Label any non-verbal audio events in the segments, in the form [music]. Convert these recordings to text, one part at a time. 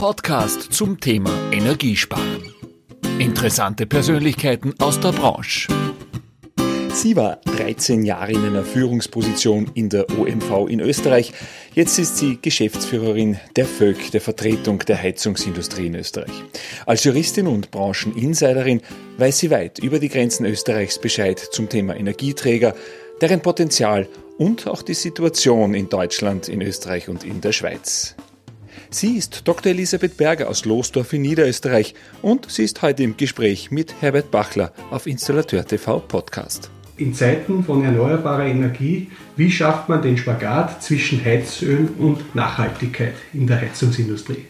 Podcast zum Thema Energiesparen. Interessante Persönlichkeiten aus der Branche. Sie war 13 Jahre in einer Führungsposition in der OMV in Österreich. Jetzt ist sie Geschäftsführerin der VÖG, der Vertretung der Heizungsindustrie in Österreich. Als Juristin und Brancheninsiderin weiß sie weit über die Grenzen Österreichs Bescheid zum Thema Energieträger, deren Potenzial und auch die Situation in Deutschland, in Österreich und in der Schweiz. Sie ist Dr. Elisabeth Berger aus Losdorf in Niederösterreich und sie ist heute im Gespräch mit Herbert Bachler auf Installateur TV Podcast. In Zeiten von erneuerbarer Energie, wie schafft man den Spagat zwischen Heizöl und Nachhaltigkeit in der Heizungsindustrie?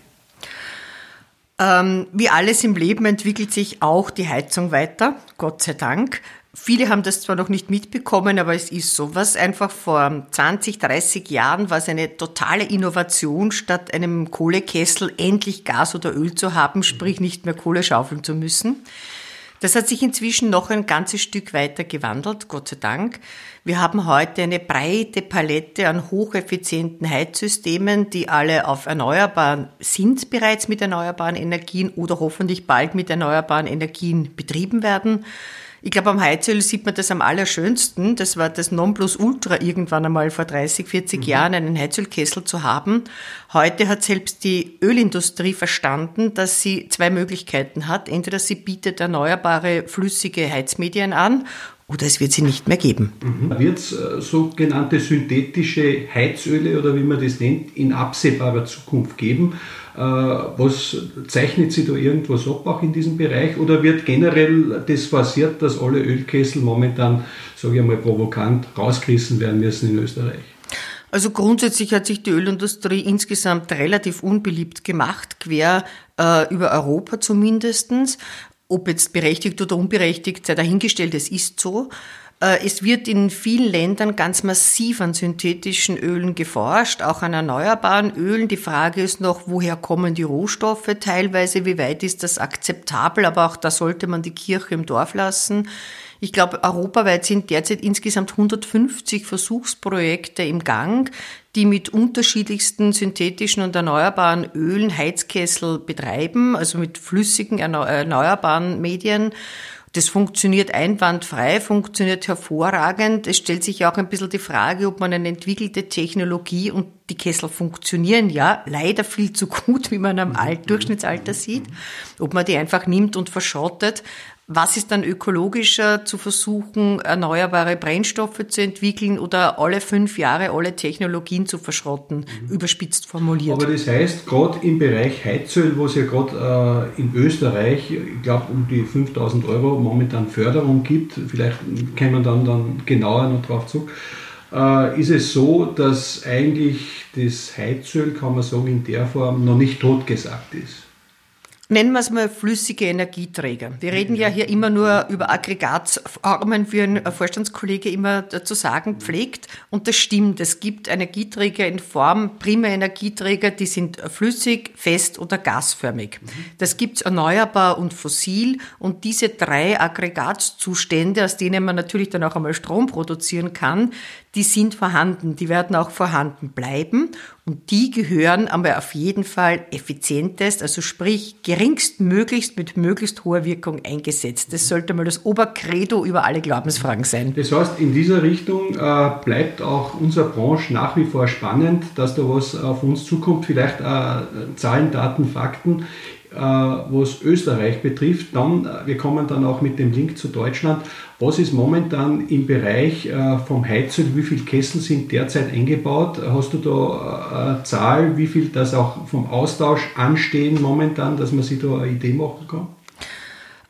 Ähm, wie alles im Leben entwickelt sich auch die Heizung weiter, Gott sei Dank. Viele haben das zwar noch nicht mitbekommen, aber es ist so. Was einfach vor 20, 30 Jahren war es eine totale Innovation, statt einem Kohlekessel endlich Gas oder Öl zu haben, sprich nicht mehr Kohle schaufeln zu müssen. Das hat sich inzwischen noch ein ganzes Stück weiter gewandelt, Gott sei Dank. Wir haben heute eine breite Palette an hocheffizienten Heizsystemen, die alle auf erneuerbaren, sind bereits mit erneuerbaren Energien oder hoffentlich bald mit erneuerbaren Energien betrieben werden. Ich glaube, am Heizöl sieht man das am allerschönsten. Das war das Nonplusultra irgendwann einmal vor 30, 40 mhm. Jahren, einen Heizölkessel zu haben. Heute hat selbst die Ölindustrie verstanden, dass sie zwei Möglichkeiten hat. Entweder sie bietet erneuerbare flüssige Heizmedien an oder es wird sie nicht mehr geben. Mhm. Wird es äh, sogenannte synthetische Heizöle oder wie man das nennt, in absehbarer Zukunft geben? Äh, was zeichnet sich da irgendwas ab auch in diesem Bereich oder wird generell das forciert, dass alle Ölkessel momentan, sage ich einmal provokant, rausgerissen werden müssen in Österreich? Also grundsätzlich hat sich die Ölindustrie insgesamt relativ unbeliebt gemacht, quer äh, über Europa zumindestens. Ob jetzt berechtigt oder unberechtigt, sei dahingestellt, es ist so. Äh, es wird in vielen Ländern ganz massiv an synthetischen Ölen geforscht, auch an erneuerbaren Ölen. Die Frage ist noch, woher kommen die Rohstoffe teilweise, wie weit ist das akzeptabel, aber auch da sollte man die Kirche im Dorf lassen. Ich glaube, europaweit sind derzeit insgesamt 150 Versuchsprojekte im Gang, die mit unterschiedlichsten synthetischen und erneuerbaren Ölen Heizkessel betreiben, also mit flüssigen erneuerbaren Medien. Das funktioniert einwandfrei, funktioniert hervorragend. Es stellt sich auch ein bisschen die Frage, ob man eine entwickelte Technologie und die Kessel funktionieren ja leider viel zu gut, [laughs] wie man am Alt Durchschnittsalter sieht, ob man die einfach nimmt und verschrottet. Was ist dann ökologischer zu versuchen, erneuerbare Brennstoffe zu entwickeln oder alle fünf Jahre alle Technologien zu verschrotten, mhm. überspitzt formuliert? Aber das heißt, gerade im Bereich Heizöl, wo es ja gerade äh, in Österreich, ich glaube, um die 5000 Euro momentan Förderung gibt, vielleicht kämen wir dann, dann genauer noch drauf zurück, äh, ist es so, dass eigentlich das Heizöl, kann man sagen, in der Form noch nicht totgesagt ist. Nennen wir es mal flüssige Energieträger. Wir reden ja hier immer nur über Aggregatformen, wie ein Vorstandskollege immer zu sagen pflegt. Und das stimmt. Es gibt Energieträger in Form, Energieträger, die sind flüssig, fest oder gasförmig. Das gibt's erneuerbar und fossil. Und diese drei Aggregatzustände, aus denen man natürlich dann auch einmal Strom produzieren kann, die sind vorhanden, die werden auch vorhanden bleiben und die gehören aber auf jeden Fall effizientest, also sprich geringstmöglichst mit möglichst hoher Wirkung eingesetzt. Das sollte mal das Obercredo über alle Glaubensfragen sein. Das heißt, in dieser Richtung äh, bleibt auch unsere Branche nach wie vor spannend, dass da was auf uns zukommt, vielleicht äh, Zahlen, Daten, Fakten. Äh, was Österreich betrifft. Dann, äh, wir kommen dann auch mit dem Link zu Deutschland. Was ist momentan im Bereich äh, vom Heizöl, wie viele Kessel sind derzeit eingebaut? Hast du da eine Zahl, wie viel das auch vom Austausch anstehen momentan, dass man sich da eine Idee machen kann?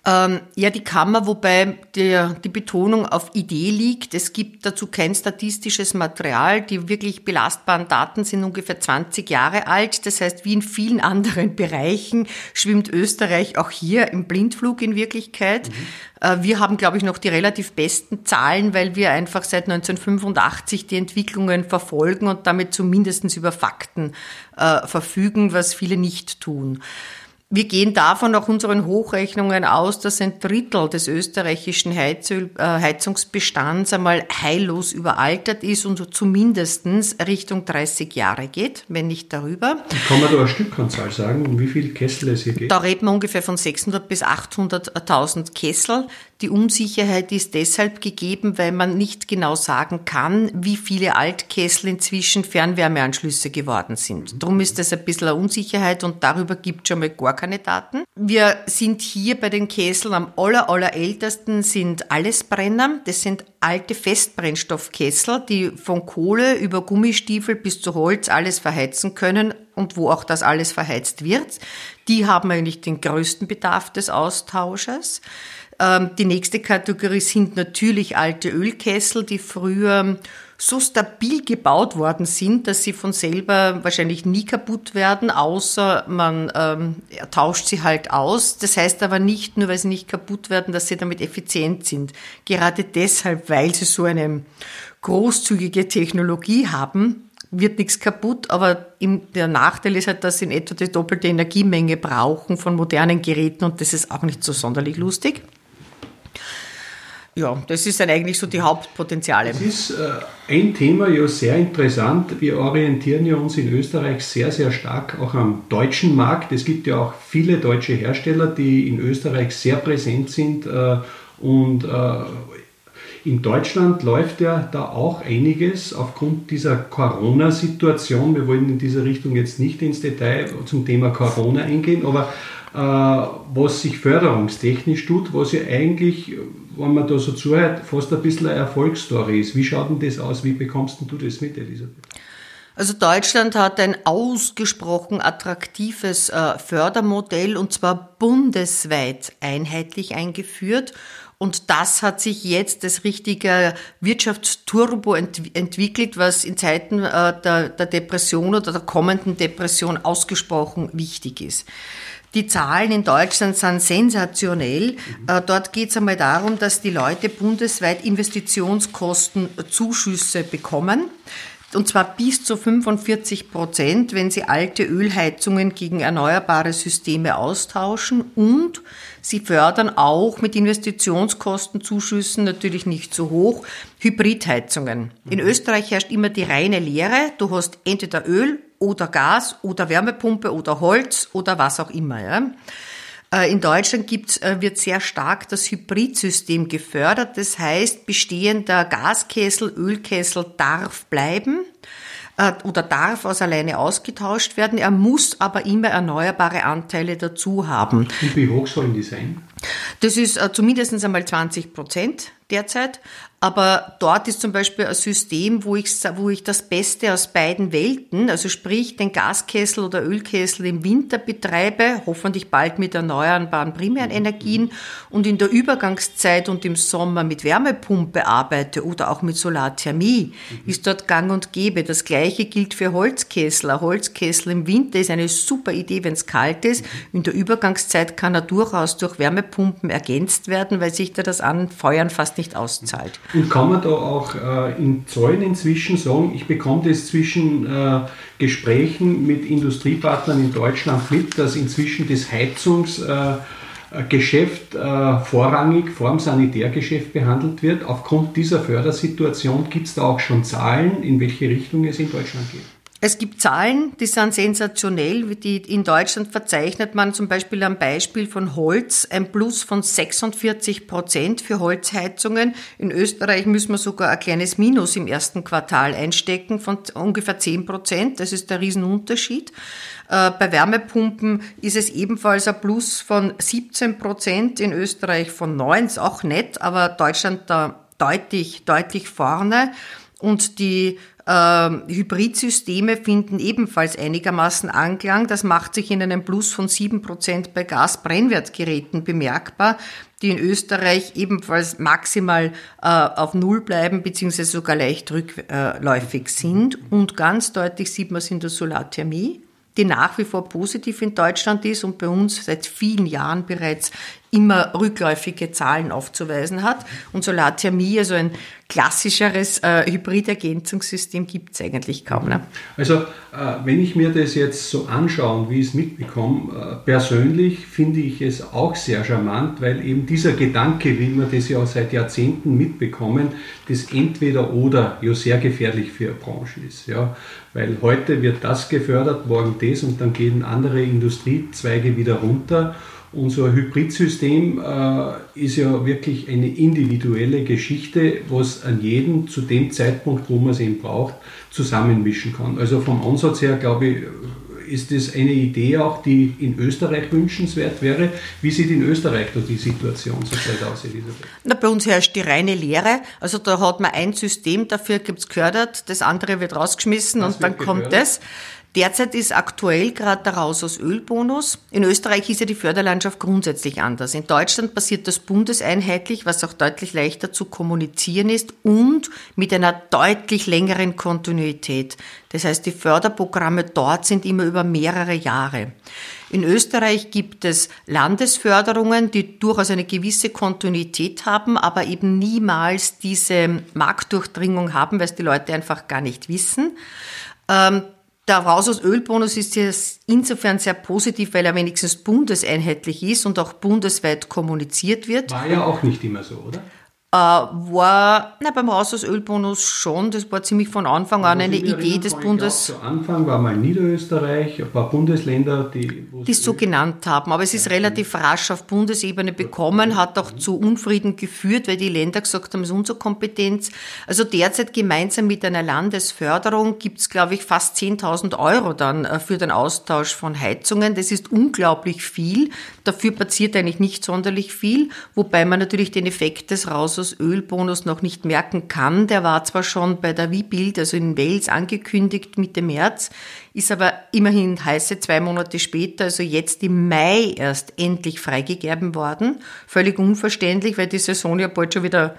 Ähm, ja, die Kammer, wobei der, die Betonung auf Idee liegt. Es gibt dazu kein statistisches Material. Die wirklich belastbaren Daten sind ungefähr 20 Jahre alt. Das heißt, wie in vielen [laughs] anderen Bereichen schwimmt Österreich auch hier im Blindflug in Wirklichkeit. Mhm. Äh, wir haben, glaube ich, noch die relativ besten Zahlen, weil wir einfach seit 1985 die Entwicklungen verfolgen und damit zumindest über Fakten äh, verfügen, was viele nicht tun. Wir gehen davon nach unseren Hochrechnungen aus, dass ein Drittel des österreichischen Heizöl, äh, Heizungsbestands einmal heillos überaltert ist und zumindest Richtung 30 Jahre geht, wenn nicht darüber. Kann man da eine Stückanzahl sagen, um wie viele Kessel es hier geht? Da reden wir ungefähr von 600 bis 800.000 Kessel. Die Unsicherheit ist deshalb gegeben, weil man nicht genau sagen kann, wie viele Altkessel inzwischen Fernwärmeanschlüsse geworden sind. Darum ist das ein bisschen eine Unsicherheit und darüber gibt schon mal gar keine Daten. Wir sind hier bei den Kesseln am aller, aller ältesten sind Allesbrenner. Das sind alte Festbrennstoffkessel, die von Kohle über Gummistiefel bis zu Holz alles verheizen können und wo auch das alles verheizt wird. Die haben eigentlich den größten Bedarf des Austausches. Ähm, die nächste Kategorie sind natürlich alte Ölkessel, die früher so stabil gebaut worden sind, dass sie von selber wahrscheinlich nie kaputt werden, außer man ähm, tauscht sie halt aus. Das heißt aber nicht nur, weil sie nicht kaputt werden, dass sie damit effizient sind. Gerade deshalb, weil sie so eine großzügige Technologie haben, wird nichts kaputt, aber der Nachteil ist halt, dass sie in etwa die doppelte Energiemenge brauchen von modernen Geräten und das ist auch nicht so sonderlich lustig. Ja, das ist dann eigentlich so die Hauptpotenziale. Das ist äh, ein Thema ja sehr interessant. Wir orientieren ja uns in Österreich sehr, sehr stark auch am deutschen Markt. Es gibt ja auch viele deutsche Hersteller, die in Österreich sehr präsent sind äh, und äh, in Deutschland läuft ja da auch einiges aufgrund dieser Corona-Situation. Wir wollen in dieser Richtung jetzt nicht ins Detail zum Thema Corona eingehen, aber was sich förderungstechnisch tut, was ja eigentlich, wenn man da so zuhört, fast ein bisschen eine Erfolgsstory ist. Wie schaut denn das aus? Wie bekommst du das mit, Elisabeth? Also Deutschland hat ein ausgesprochen attraktives äh, Fördermodell und zwar bundesweit einheitlich eingeführt. Und das hat sich jetzt als richtiger Wirtschaftsturbo ent entwickelt, was in Zeiten äh, der, der Depression oder der kommenden Depression ausgesprochen wichtig ist. Die Zahlen in Deutschland sind sensationell. Äh, dort geht es einmal darum, dass die Leute bundesweit Investitionskostenzuschüsse bekommen. Und zwar bis zu 45 Prozent, wenn sie alte Ölheizungen gegen erneuerbare Systeme austauschen. Und sie fördern auch mit Investitionskostenzuschüssen, natürlich nicht so hoch, Hybridheizungen. In Österreich herrscht immer die reine Lehre. Du hast entweder Öl oder Gas oder Wärmepumpe oder Holz oder was auch immer. Ja. Äh, in Deutschland gibt, äh, wird sehr stark das Hybridsystem gefördert. Das heißt, bestehender Gaskessel, Ölkessel darf bleiben äh, oder darf aus alleine ausgetauscht werden. Er muss aber immer erneuerbare Anteile dazu haben. Und wie hoch sollen die sein? Das ist äh, zumindest einmal 20 Prozent derzeit. Aber dort ist zum Beispiel ein System, wo ich, wo ich das Beste aus beiden Welten, also sprich den Gaskessel oder Ölkessel im Winter betreibe, hoffentlich bald mit erneuerbaren primären Energien und in der Übergangszeit und im Sommer mit Wärmepumpe arbeite oder auch mit Solarthermie, mhm. ist dort gang und gäbe. Das gleiche gilt für Holzkessel. Ein Holzkessel im Winter ist eine super Idee, wenn es kalt ist. In der Übergangszeit kann er durchaus durch Wärmepumpen ergänzt werden, weil sich da das Anfeuern fast nicht auszahlt. Und kann man da auch äh, in Zahlen inzwischen sagen, ich bekomme das zwischen äh, Gesprächen mit Industriepartnern in Deutschland mit, dass inzwischen das Heizungsgeschäft äh, vorrangig vor dem Sanitärgeschäft behandelt wird. Aufgrund dieser Fördersituation gibt es da auch schon Zahlen, in welche Richtung es in Deutschland geht. Es gibt Zahlen, die sind sensationell. Die in Deutschland verzeichnet man zum Beispiel am Beispiel von Holz ein Plus von 46 Prozent für Holzheizungen. In Österreich müssen wir sogar ein kleines Minus im ersten Quartal einstecken von ungefähr 10 Prozent. Das ist der Riesenunterschied. Äh, bei Wärmepumpen ist es ebenfalls ein Plus von 17 Prozent, in Österreich von 9, ist auch nett, aber Deutschland da deutlich, deutlich vorne. Und die ähm, Hybridsysteme finden ebenfalls einigermaßen Anklang. Das macht sich in einem Plus von 7% bei Gasbrennwertgeräten bemerkbar, die in Österreich ebenfalls maximal äh, auf Null bleiben bzw. sogar leicht rückläufig sind. Und ganz deutlich sieht man es in der Solarthermie die nach wie vor positiv in Deutschland ist und bei uns seit vielen Jahren bereits immer rückläufige Zahlen aufzuweisen hat. Und Solarthermie, also ein klassischeres äh, Hybridergänzungssystem, gibt es eigentlich kaum. Ne? Also äh, wenn ich mir das jetzt so anschaue und wie ich es mitbekomme, äh, persönlich finde ich es auch sehr charmant, weil eben dieser Gedanke, wie wir das ja seit Jahrzehnten mitbekommen, das entweder oder ja sehr gefährlich für Branchen ist. Ja? Weil heute wird das gefördert, morgen das und dann gehen andere Industriezweige wieder runter. Unser Hybridsystem äh, ist ja wirklich eine individuelle Geschichte, was an jedem zu dem Zeitpunkt, wo man es eben braucht, zusammenmischen kann. Also vom Ansatz her, glaube ich, ist das eine Idee auch, die in Österreich wünschenswert wäre. Wie sieht in Österreich da die Situation zurzeit aus, Elisabeth? Na, bei uns herrscht die reine Lehre. Also da hat man ein System, dafür gibt es gefördert, das andere wird rausgeschmissen das und wird dann gefördert. kommt das. Derzeit ist aktuell gerade der Raus aus Ölbonus. In Österreich ist ja die Förderlandschaft grundsätzlich anders. In Deutschland passiert das bundeseinheitlich, was auch deutlich leichter zu kommunizieren ist und mit einer deutlich längeren Kontinuität. Das heißt, die Förderprogramme dort sind immer über mehrere Jahre. In Österreich gibt es Landesförderungen, die durchaus eine gewisse Kontinuität haben, aber eben niemals diese Marktdurchdringung haben, weil es die Leute einfach gar nicht wissen. Der Raus aus Ölbonus ist jetzt insofern sehr positiv, weil er wenigstens bundeseinheitlich ist und auch bundesweit kommuniziert wird. War ja auch nicht immer so, oder? Äh, war na, beim Raus aus Ölbonus schon, das war ziemlich von Anfang an eine Idee des Bundes. Zu Anfang war mal Niederösterreich, ein paar Bundesländer, die die es so genannt haben, aber es ist relativ rasch auf Bundesebene bekommen, hat auch zu Unfrieden geführt, weil die Länder gesagt haben, es ist unsere Kompetenz. Also derzeit gemeinsam mit einer Landesförderung gibt es, glaube ich, fast 10.000 Euro dann äh, für den Austausch von Heizungen. Das ist unglaublich viel. Dafür passiert eigentlich nicht sonderlich viel, wobei man natürlich den Effekt des Raus aus Ölbonus noch nicht merken kann. Der war zwar schon bei der Wibild, also in Wales, angekündigt Mitte März, ist aber immerhin heiße zwei Monate später, also jetzt im Mai erst endlich freigegeben worden. Völlig unverständlich, weil die Saison ja bald schon wieder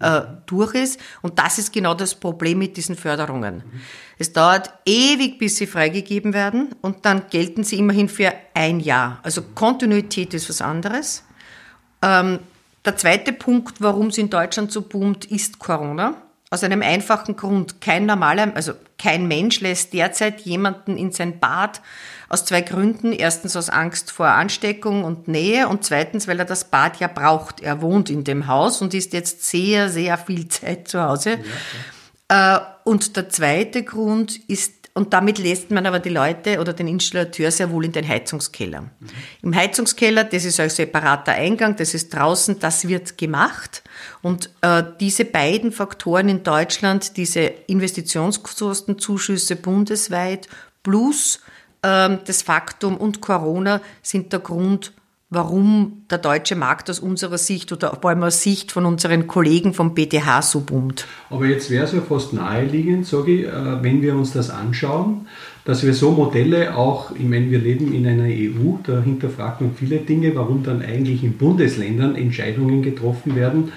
äh, durch ist. Und das ist genau das Problem mit diesen Förderungen. Mhm. Es dauert ewig, bis sie freigegeben werden und dann gelten sie immerhin für ein Jahr. Also Kontinuität ist was anderes. Ähm, der zweite Punkt, warum es in Deutschland so boomt, ist Corona. Aus einem einfachen Grund. Kein normaler, also kein Mensch lässt derzeit jemanden in sein Bad aus zwei Gründen. Erstens aus Angst vor Ansteckung und Nähe und zweitens, weil er das Bad ja braucht. Er wohnt in dem Haus und ist jetzt sehr, sehr viel [laughs] Zeit zu Hause. Ja, äh, und der zweite Grund ist und damit lässt man aber die Leute oder den Installateur sehr wohl in den Heizungskeller. Mhm. Im Heizungskeller, das ist ein separater Eingang, das ist draußen, das wird gemacht. Und äh, diese beiden Faktoren in Deutschland, diese Investitionskostenzuschüsse bundesweit plus äh, das Faktum und Corona sind der Grund, warum der deutsche Markt aus unserer Sicht oder vor allem aus Sicht von unseren Kollegen vom BTH so boomt. Aber jetzt wäre es ja fast naheliegend, sage ich, äh, wenn wir uns das anschauen, dass wir so Modelle auch, ich meine, wir leben in einer EU, da hinterfragt man viele Dinge, warum dann eigentlich in Bundesländern Entscheidungen getroffen werden,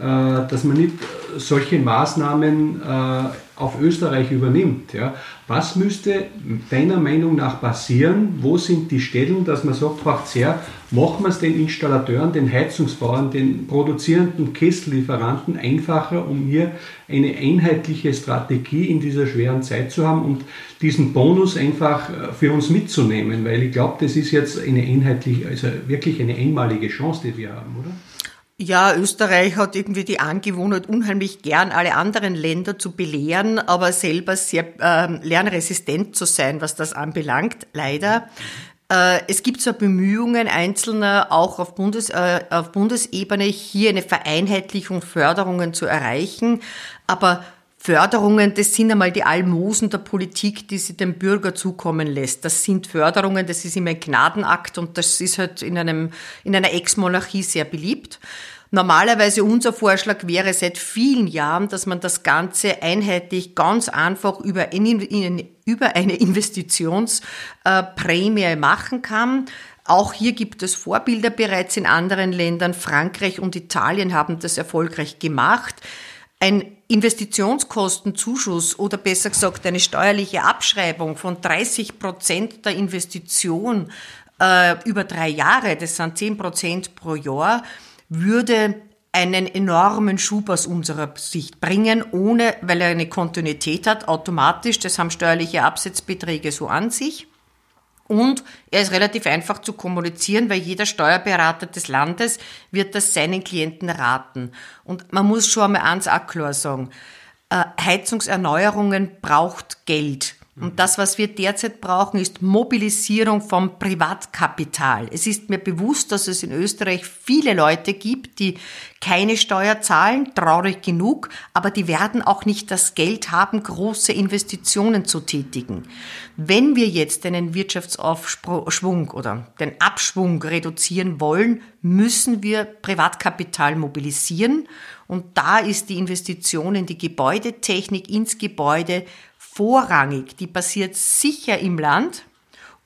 dass man nicht solche Maßnahmen äh, auf Österreich übernimmt. Ja. Was müsste deiner Meinung nach passieren? Wo sind die Stellen, dass man sagt, macht her, machen wir es den Installateuren, den Heizungsbauern, den produzierenden Kessellieferanten einfacher, um hier eine einheitliche Strategie in dieser schweren Zeit zu haben und diesen Bonus einfach äh, für uns mitzunehmen, weil ich glaube, das ist jetzt eine einheitliche, also wirklich eine einmalige Chance, die wir haben, oder? Ja, Österreich hat irgendwie die Angewohnheit, unheimlich gern alle anderen Länder zu belehren, aber selber sehr äh, lernresistent zu sein, was das anbelangt, leider. Äh, es gibt zwar Bemühungen Einzelner, auch auf, Bundes, äh, auf Bundesebene, hier eine Vereinheitlichung Förderungen zu erreichen, aber Förderungen, das sind einmal die Almosen der Politik, die sie dem Bürger zukommen lässt. Das sind Förderungen, das ist immer ein Gnadenakt und das ist halt in, einem, in einer Ex-Monarchie sehr beliebt. Normalerweise unser Vorschlag wäre seit vielen Jahren, dass man das Ganze einheitlich ganz einfach über, eine, Investitionsprämie machen kann. Auch hier gibt es Vorbilder bereits in anderen Ländern. Frankreich und Italien haben das erfolgreich gemacht. Ein Investitionskostenzuschuss oder besser gesagt eine steuerliche Abschreibung von 30 Prozent der Investition äh, über drei Jahre, das sind 10 Prozent pro Jahr, würde einen enormen Schub aus unserer Sicht bringen, ohne, weil er eine Kontinuität hat, automatisch. Das haben steuerliche Absetzbeträge so an sich. Und er ist relativ einfach zu kommunizieren, weil jeder Steuerberater des Landes wird das seinen Klienten raten. Und man muss schon einmal eins auch klar sagen, äh, Heizungserneuerungen braucht Geld. Und das, was wir derzeit brauchen, ist Mobilisierung vom Privatkapital. Es ist mir bewusst, dass es in Österreich viele Leute gibt, die keine Steuer zahlen, traurig genug, aber die werden auch nicht das Geld haben, große Investitionen zu tätigen. Wenn wir jetzt einen Wirtschaftsaufschwung oder den Abschwung reduzieren wollen, müssen wir Privatkapital mobilisieren. Und da ist die Investition in die Gebäudetechnik, ins Gebäude vorrangig. Die passiert sicher im Land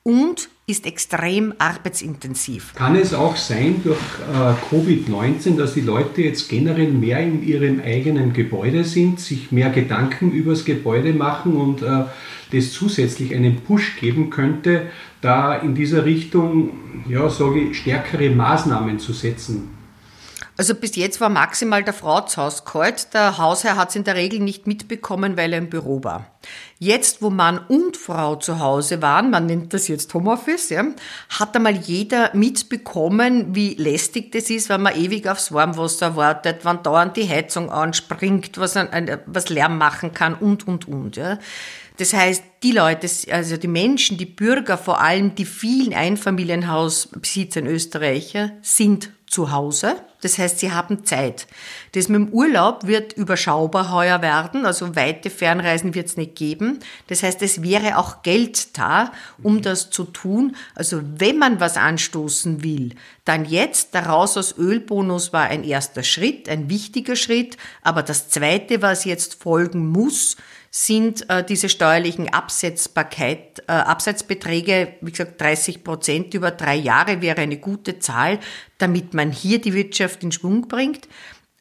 und ist extrem arbeitsintensiv. Kann es auch sein durch äh, Covid-19, dass die Leute jetzt generell mehr in ihrem eigenen Gebäude sind, sich mehr Gedanken über das Gebäude machen und äh, das zusätzlich einen Push geben könnte, da in dieser Richtung, ja, ich, stärkere Maßnahmen zu setzen? Also bis jetzt war maximal der Frau zu Hause kalt. Der Hausherr hat es in der Regel nicht mitbekommen, weil er im Büro war. Jetzt, wo Mann und Frau zu Hause waren, man nennt das jetzt Homeoffice, ja, hat einmal jeder mitbekommen, wie lästig das ist, wenn man ewig aufs Warmwasser wartet, wann dauernd die Heizung anspringt, was, ein, was Lärm machen kann und, und, und. Ja. Das heißt, die Leute, also die Menschen, die Bürger, vor allem die vielen Einfamilienhausbesitzer in Österreich, sind zu Hause. Das heißt, sie haben Zeit. Das mit dem Urlaub wird überschaubar heuer werden, also weite Fernreisen wird es nicht geben. Das heißt, es wäre auch Geld da, um das zu tun. Also wenn man was anstoßen will, dann jetzt, der Raus aus Ölbonus war ein erster Schritt, ein wichtiger Schritt, aber das zweite, was jetzt folgen muss, sind äh, diese steuerlichen Absetzbarkeit, äh, Absetzbeträge, wie gesagt, 30 Prozent über drei Jahre wäre eine gute Zahl, damit man hier die Wirtschaft in Schwung bringt.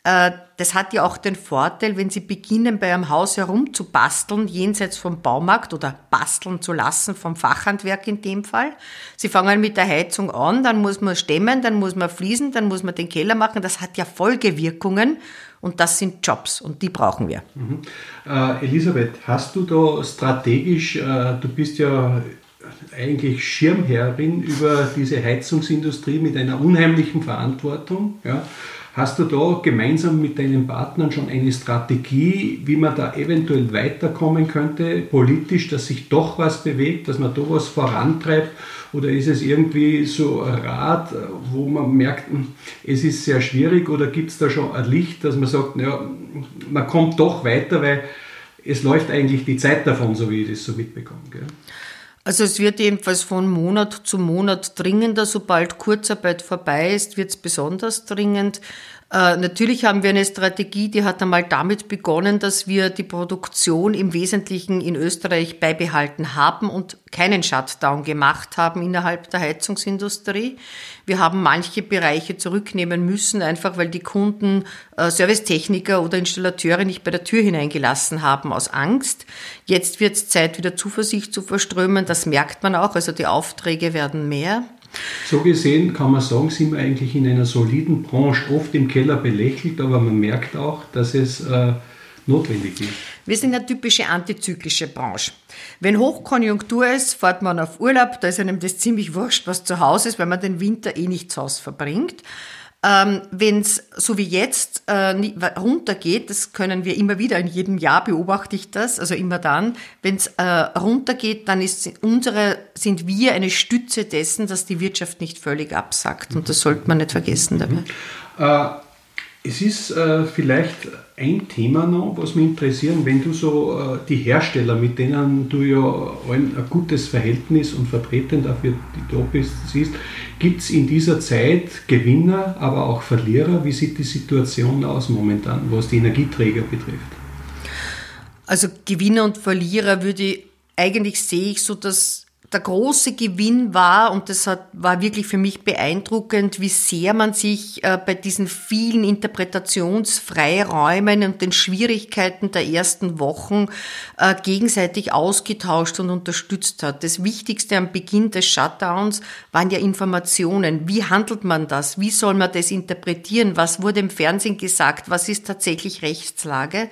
Äh, das hat ja auch den Vorteil, wenn Sie beginnen, bei einem Haus herumzubasteln, jenseits vom Baumarkt oder basteln zu lassen, vom Fachhandwerk in dem Fall. Sie fangen mit der Heizung an, dann muss man stemmen, dann muss man fließen, dann muss man den Keller machen. Das hat ja Folgewirkungen und das sind Jobs und die brauchen wir. Mhm. Äh, Elisabeth, hast du da strategisch, äh, du bist ja eigentlich Schirmherrin über diese Heizungsindustrie mit einer unheimlichen Verantwortung. Ja. Hast du da gemeinsam mit deinen Partnern schon eine Strategie, wie man da eventuell weiterkommen könnte, politisch, dass sich doch was bewegt, dass man da was vorantreibt oder ist es irgendwie so ein Rat, wo man merkt, hm, es ist sehr schwierig oder gibt es da schon ein Licht, dass man sagt, ja, man kommt doch weiter, weil es läuft eigentlich die Zeit davon, so wie ich das so mitbekomme. Gell? Also es wird jedenfalls von Monat zu Monat dringender. Sobald Kurzarbeit vorbei ist, wird es besonders dringend. Äh, natürlich haben wir eine Strategie, die hat einmal damit begonnen, dass wir die Produktion im Wesentlichen in Österreich beibehalten haben und keinen Shutdown gemacht haben innerhalb der Heizungsindustrie. Wir haben manche Bereiche zurücknehmen müssen, einfach weil die Kunden äh, Servicetechniker oder Installateure nicht bei der Tür hineingelassen haben aus Angst. Jetzt wird es Zeit, wieder Zuversicht zu verströmen. Das merkt man auch. Also die Aufträge werden mehr. So gesehen kann man sagen, sind wir eigentlich in einer soliden Branche, oft im Keller belächelt, aber man merkt auch, dass es äh, notwendig ist. Wir sind eine typische antizyklische Branche. Wenn Hochkonjunktur ist, fährt man auf Urlaub, da ist einem das ziemlich wurscht, was zu Hause ist, weil man den Winter eh nicht zu Hause verbringt. Ähm, Wenn es so wie jetzt äh, runtergeht, das können wir immer wieder, in jedem Jahr beobachte ich das, also immer dann, wenn es äh, runtergeht, dann ist unsere, sind wir eine Stütze dessen, dass die Wirtschaft nicht völlig absackt. Und das sollte man nicht vergessen dabei. Äh, es ist äh, vielleicht ein Thema noch, was mich interessiert, wenn du so äh, die Hersteller, mit denen du ja ein, ein gutes Verhältnis und vertreten dafür die da bist, siehst, gibt es in dieser Zeit Gewinner, aber auch Verlierer? Wie sieht die Situation aus momentan, was die Energieträger betrifft? Also Gewinner und Verlierer würde ich, eigentlich sehe ich so, dass der große Gewinn war, und das hat, war wirklich für mich beeindruckend, wie sehr man sich äh, bei diesen vielen Interpretationsfreiräumen und den Schwierigkeiten der ersten Wochen äh, gegenseitig ausgetauscht und unterstützt hat. Das Wichtigste am Beginn des Shutdowns waren ja Informationen. Wie handelt man das? Wie soll man das interpretieren? Was wurde im Fernsehen gesagt? Was ist tatsächlich Rechtslage?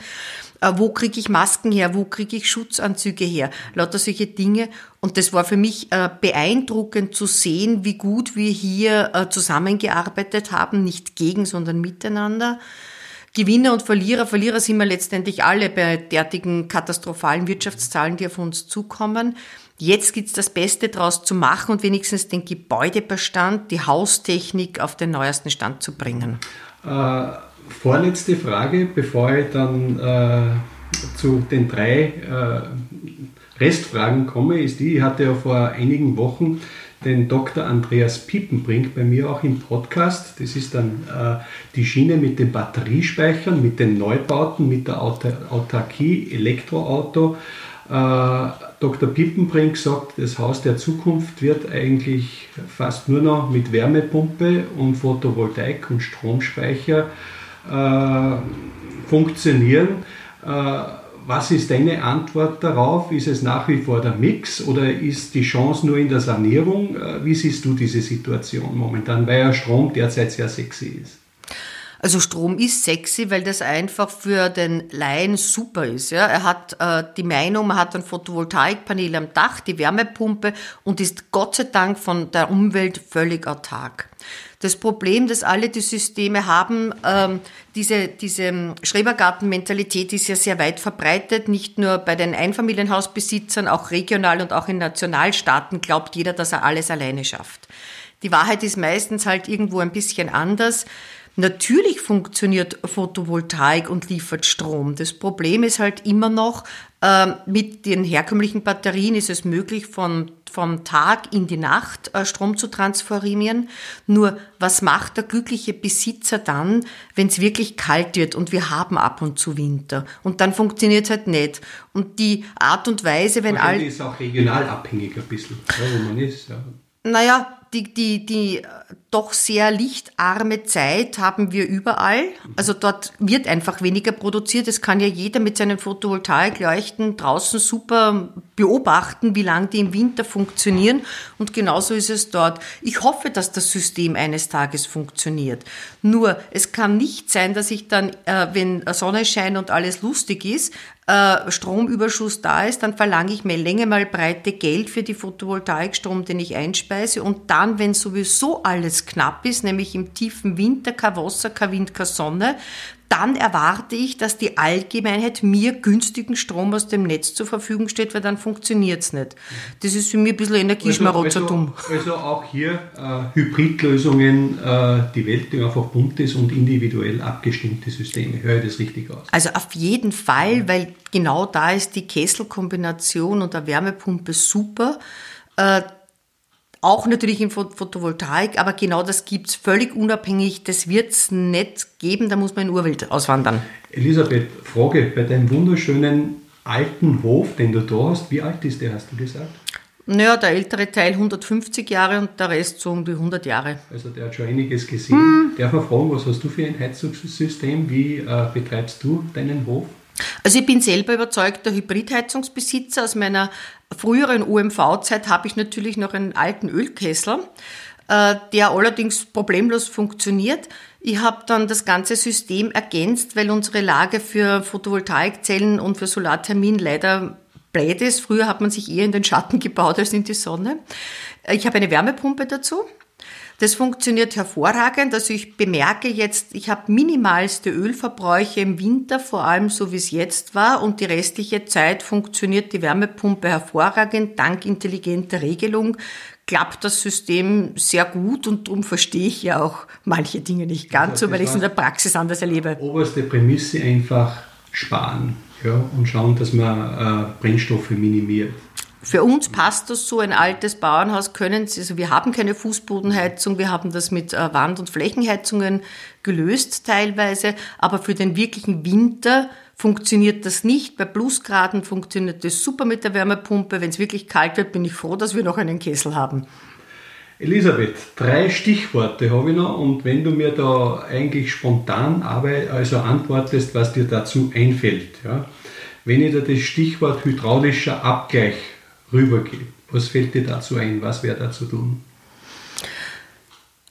Äh, wo kriege ich Masken her, wo kriege ich Schutzanzüge her, lauter solche Dinge. Und das war für mich äh, beeindruckend zu sehen, wie gut wir hier äh, zusammengearbeitet haben, nicht gegen, sondern miteinander. Gewinner und Verlierer, Verlierer sind wir letztendlich alle bei derartigen katastrophalen Wirtschaftszahlen, die auf uns zukommen. Jetzt gibt's das Beste daraus zu machen und wenigstens den Gebäudebestand, die Haustechnik auf den neuesten Stand zu bringen. Äh vorletzte Frage, bevor ich dann äh, zu den drei äh, Restfragen komme, ist die, ich hatte ja vor einigen Wochen den Dr. Andreas Piepenbrink bei mir auch im Podcast. Das ist dann äh, die Schiene mit den Batteriespeichern, mit den Neubauten, mit der Autarkie, Elektroauto. Äh, Dr. Piepenbrink sagt, das Haus der Zukunft wird eigentlich fast nur noch mit Wärmepumpe und Photovoltaik und Stromspeicher äh, funktionieren. Äh, was ist deine Antwort darauf? Ist es nach wie vor der Mix oder ist die Chance nur in der Sanierung? Äh, wie siehst du diese Situation momentan, weil ja Strom derzeit sehr sexy ist? Also Strom ist sexy, weil das einfach für den Laien super ist. Ja. Er hat äh, die Meinung, man hat ein Photovoltaikpanel am Dach, die Wärmepumpe und ist Gott sei Dank von der Umwelt völlig autark. Das Problem, das alle die Systeme haben, ähm, diese, diese Schrebergartenmentalität ist ja sehr weit verbreitet, nicht nur bei den Einfamilienhausbesitzern, auch regional und auch in Nationalstaaten glaubt jeder, dass er alles alleine schafft. Die Wahrheit ist meistens halt irgendwo ein bisschen anders. Natürlich funktioniert Photovoltaik und liefert Strom. Das Problem ist halt immer noch, äh, mit den herkömmlichen Batterien ist es möglich, von, vom Tag in die Nacht äh, Strom zu transformieren. Nur was macht der glückliche Besitzer dann, wenn es wirklich kalt wird und wir haben ab und zu Winter? Und dann funktioniert es halt nicht. Und die Art und Weise, wenn all... ist auch regional abhängig ein bisschen, wo man ist. Ja. Naja, die, die, die doch sehr lichtarme Zeit haben wir überall. Also dort wird einfach weniger produziert. Es kann ja jeder mit seinen Photovoltaikleuchten draußen super beobachten, wie lange die im Winter funktionieren. Und genauso ist es dort. Ich hoffe, dass das System eines Tages funktioniert. Nur, es kann nicht sein, dass ich dann, äh, wenn Sonne scheint und alles lustig ist, äh, Stromüberschuss da ist, dann verlange ich mir Länge mal breite Geld für die Photovoltaikstrom, den ich einspeise. Und dann, wenn sowieso alles knapp ist, nämlich im tiefen Winter kein Wasser, kein Wind, keine Sonne, dann erwarte ich, dass die Allgemeinheit mir günstigen Strom aus dem Netz zur Verfügung steht, weil dann funktioniert es nicht. Das ist für mich ein bisschen Energieschmarotzertum. Also, also, also, auch hier äh, Hybridlösungen, äh, die Welt, die einfach bunt ist und individuell abgestimmte Systeme. Höre ich das richtig aus? Also auf jeden Fall, weil genau da ist die Kesselkombination und der Wärmepumpe super. Äh, auch natürlich in Photovoltaik, aber genau das gibt's völlig unabhängig. Das wird's nicht geben, da muss man in Urwelt auswandern. Elisabeth, Frage, bei deinem wunderschönen alten Hof, den du da hast, wie alt ist der, hast du gesagt? Naja, der ältere Teil 150 Jahre und der Rest so um die 100 Jahre. Also der hat schon einiges gesehen. Hm. Darf man fragen, was hast du für ein Heizungssystem? Wie äh, betreibst du deinen Hof? Also ich bin selber überzeugter Hybridheizungsbesitzer. Aus meiner früheren UMV-Zeit habe ich natürlich noch einen alten Ölkessel, äh, der allerdings problemlos funktioniert. Ich habe dann das ganze System ergänzt, weil unsere Lage für Photovoltaikzellen und für Solarthermin leider blöd ist. Früher hat man sich eher in den Schatten gebaut als in die Sonne. Ich habe eine Wärmepumpe dazu. Das funktioniert hervorragend. Also ich bemerke jetzt, ich habe minimalste Ölverbräuche im Winter, vor allem so wie es jetzt war. Und die restliche Zeit funktioniert die Wärmepumpe hervorragend. Dank intelligenter Regelung klappt das System sehr gut und darum verstehe ich ja auch manche Dinge nicht ganz so, weil ich es in der Praxis anders erlebe. Oberste Prämisse einfach sparen ja, und schauen, dass man äh, Brennstoffe minimiert. Für uns passt das so, ein altes Bauernhaus können Sie, also wir haben keine Fußbodenheizung, wir haben das mit äh, Wand- und Flächenheizungen gelöst teilweise, aber für den wirklichen Winter funktioniert das nicht. Bei Plusgraden funktioniert das super mit der Wärmepumpe. Wenn es wirklich kalt wird, bin ich froh, dass wir noch einen Kessel haben. Elisabeth, drei Stichworte habe ich noch und wenn du mir da eigentlich spontan also antwortest, was dir dazu einfällt. Ja? Wenn ich dir das Stichwort hydraulischer Abgleich rübergebe, was fällt dir dazu ein? Was wäre da zu tun?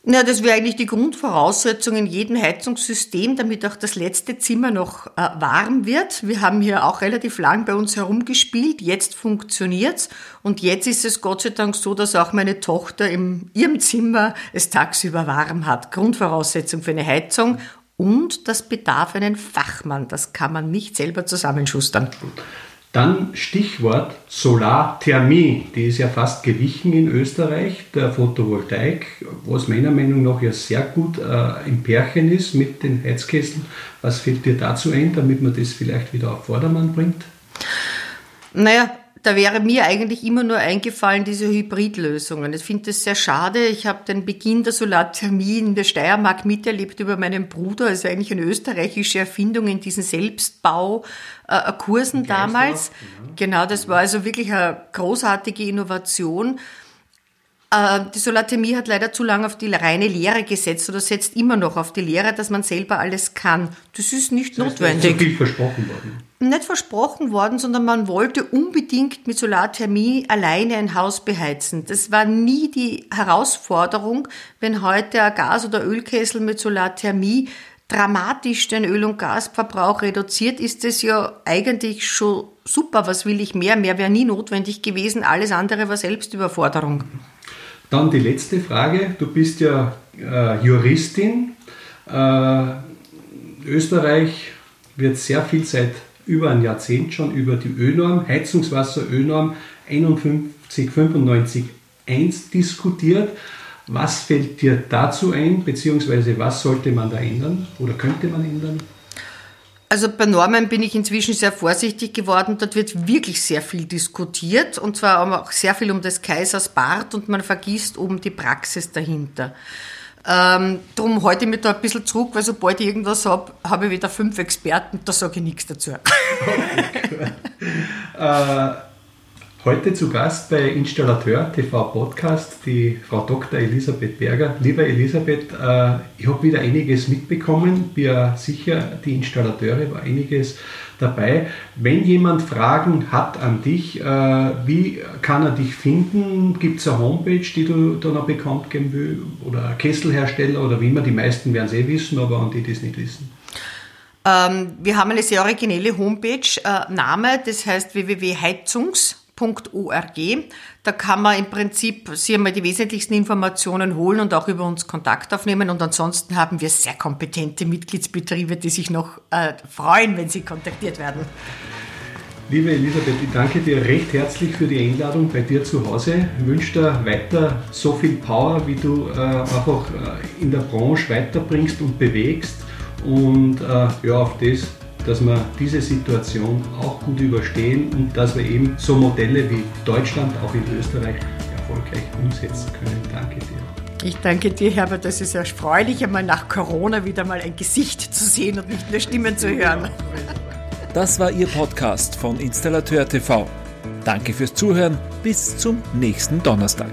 Ja, das wäre eigentlich die Grundvoraussetzung in jedem Heizungssystem, damit auch das letzte Zimmer noch äh, warm wird. Wir haben hier auch relativ lang bei uns herumgespielt. Jetzt funktioniert's und jetzt ist es Gott sei Dank so, dass auch meine Tochter in ihrem Zimmer es tagsüber warm hat. Grundvoraussetzung für eine Heizung und das bedarf einen Fachmann. Das kann man nicht selber zusammenschustern. Dann Stichwort Solarthermie, die ist ja fast gewichen in Österreich, der Photovoltaik, was meiner Meinung nach ja sehr gut äh, im Pärchen ist mit den Heizkesseln. Was fällt dir dazu ein, damit man das vielleicht wieder auf Vordermann bringt? Naja, da wäre mir eigentlich immer nur eingefallen, diese Hybridlösungen. Ich finde das sehr schade. Ich habe den Beginn der Solarthermie in der Steiermark miterlebt über meinen Bruder. Also eigentlich eine österreichische Erfindung in diesen Selbstbaukursen damals. Genau. genau, das war also wirklich eine großartige Innovation. Äh, die Solarthermie hat leider zu lange auf die reine Lehre gesetzt oder setzt immer noch auf die Lehre, dass man selber alles kann. Das ist nicht das heißt, notwendig. Ist zu viel versprochen worden. Nicht versprochen worden, sondern man wollte unbedingt mit Solarthermie alleine ein Haus beheizen. Das war nie die Herausforderung, wenn heute ein Gas- oder Ölkessel mit Solarthermie dramatisch den Öl- und Gasverbrauch reduziert, ist es ja eigentlich schon super. Was will ich mehr? Mehr wäre nie notwendig gewesen. Alles andere war Selbstüberforderung. Dann die letzte Frage. Du bist ja äh, Juristin. Äh, Österreich wird sehr viel seit über ein Jahrzehnt schon über die Ölnorm, Heizungswasser-Ölnorm 5195.1 diskutiert. Was fällt dir dazu ein, beziehungsweise was sollte man da ändern oder könnte man ändern? Also bei Normen bin ich inzwischen sehr vorsichtig geworden. Dort wird wirklich sehr viel diskutiert und zwar auch sehr viel um des Kaisers Bart und man vergisst oben die Praxis dahinter. Ähm, darum halte ich mich da ein bisschen zurück, weil sobald ich irgendwas habe, habe ich wieder fünf Experten, da sage ich nichts dazu. [laughs] Okay, äh, Heute zu Gast bei Installateur TV Podcast die Frau Dr. Elisabeth Berger. Liebe Elisabeth, äh, ich habe wieder einiges mitbekommen. Wir sicher, die Installateure war einiges dabei. Wenn jemand Fragen hat an dich, äh, wie kann er dich finden? Gibt es eine Homepage, die du da noch bekannt geben willst? Oder Kesselhersteller oder wie immer? Die meisten werden es eh wissen, aber an die, die es nicht wissen. Ähm, wir haben eine sehr originelle Homepage, äh, das heißt www.heizungs www.ccc.org. Da kann man im Prinzip sich einmal die wesentlichsten Informationen holen und auch über uns Kontakt aufnehmen. Und ansonsten haben wir sehr kompetente Mitgliedsbetriebe, die sich noch äh, freuen, wenn sie kontaktiert werden. Liebe Elisabeth, ich danke dir recht herzlich für die Einladung bei dir zu Hause. Ich wünsche dir weiter so viel Power, wie du äh, einfach äh, in der Branche weiterbringst und bewegst. Und äh, ja, auf das dass wir diese Situation auch gut überstehen und dass wir eben so Modelle wie Deutschland auch in Österreich erfolgreich umsetzen können. Danke dir. Ich danke dir, Herbert. Das ist erfreulich, einmal nach Corona wieder mal ein Gesicht zu sehen und nicht nur Stimmen zu hören. Das war Ihr Podcast von Installateur TV. Danke fürs Zuhören. Bis zum nächsten Donnerstag.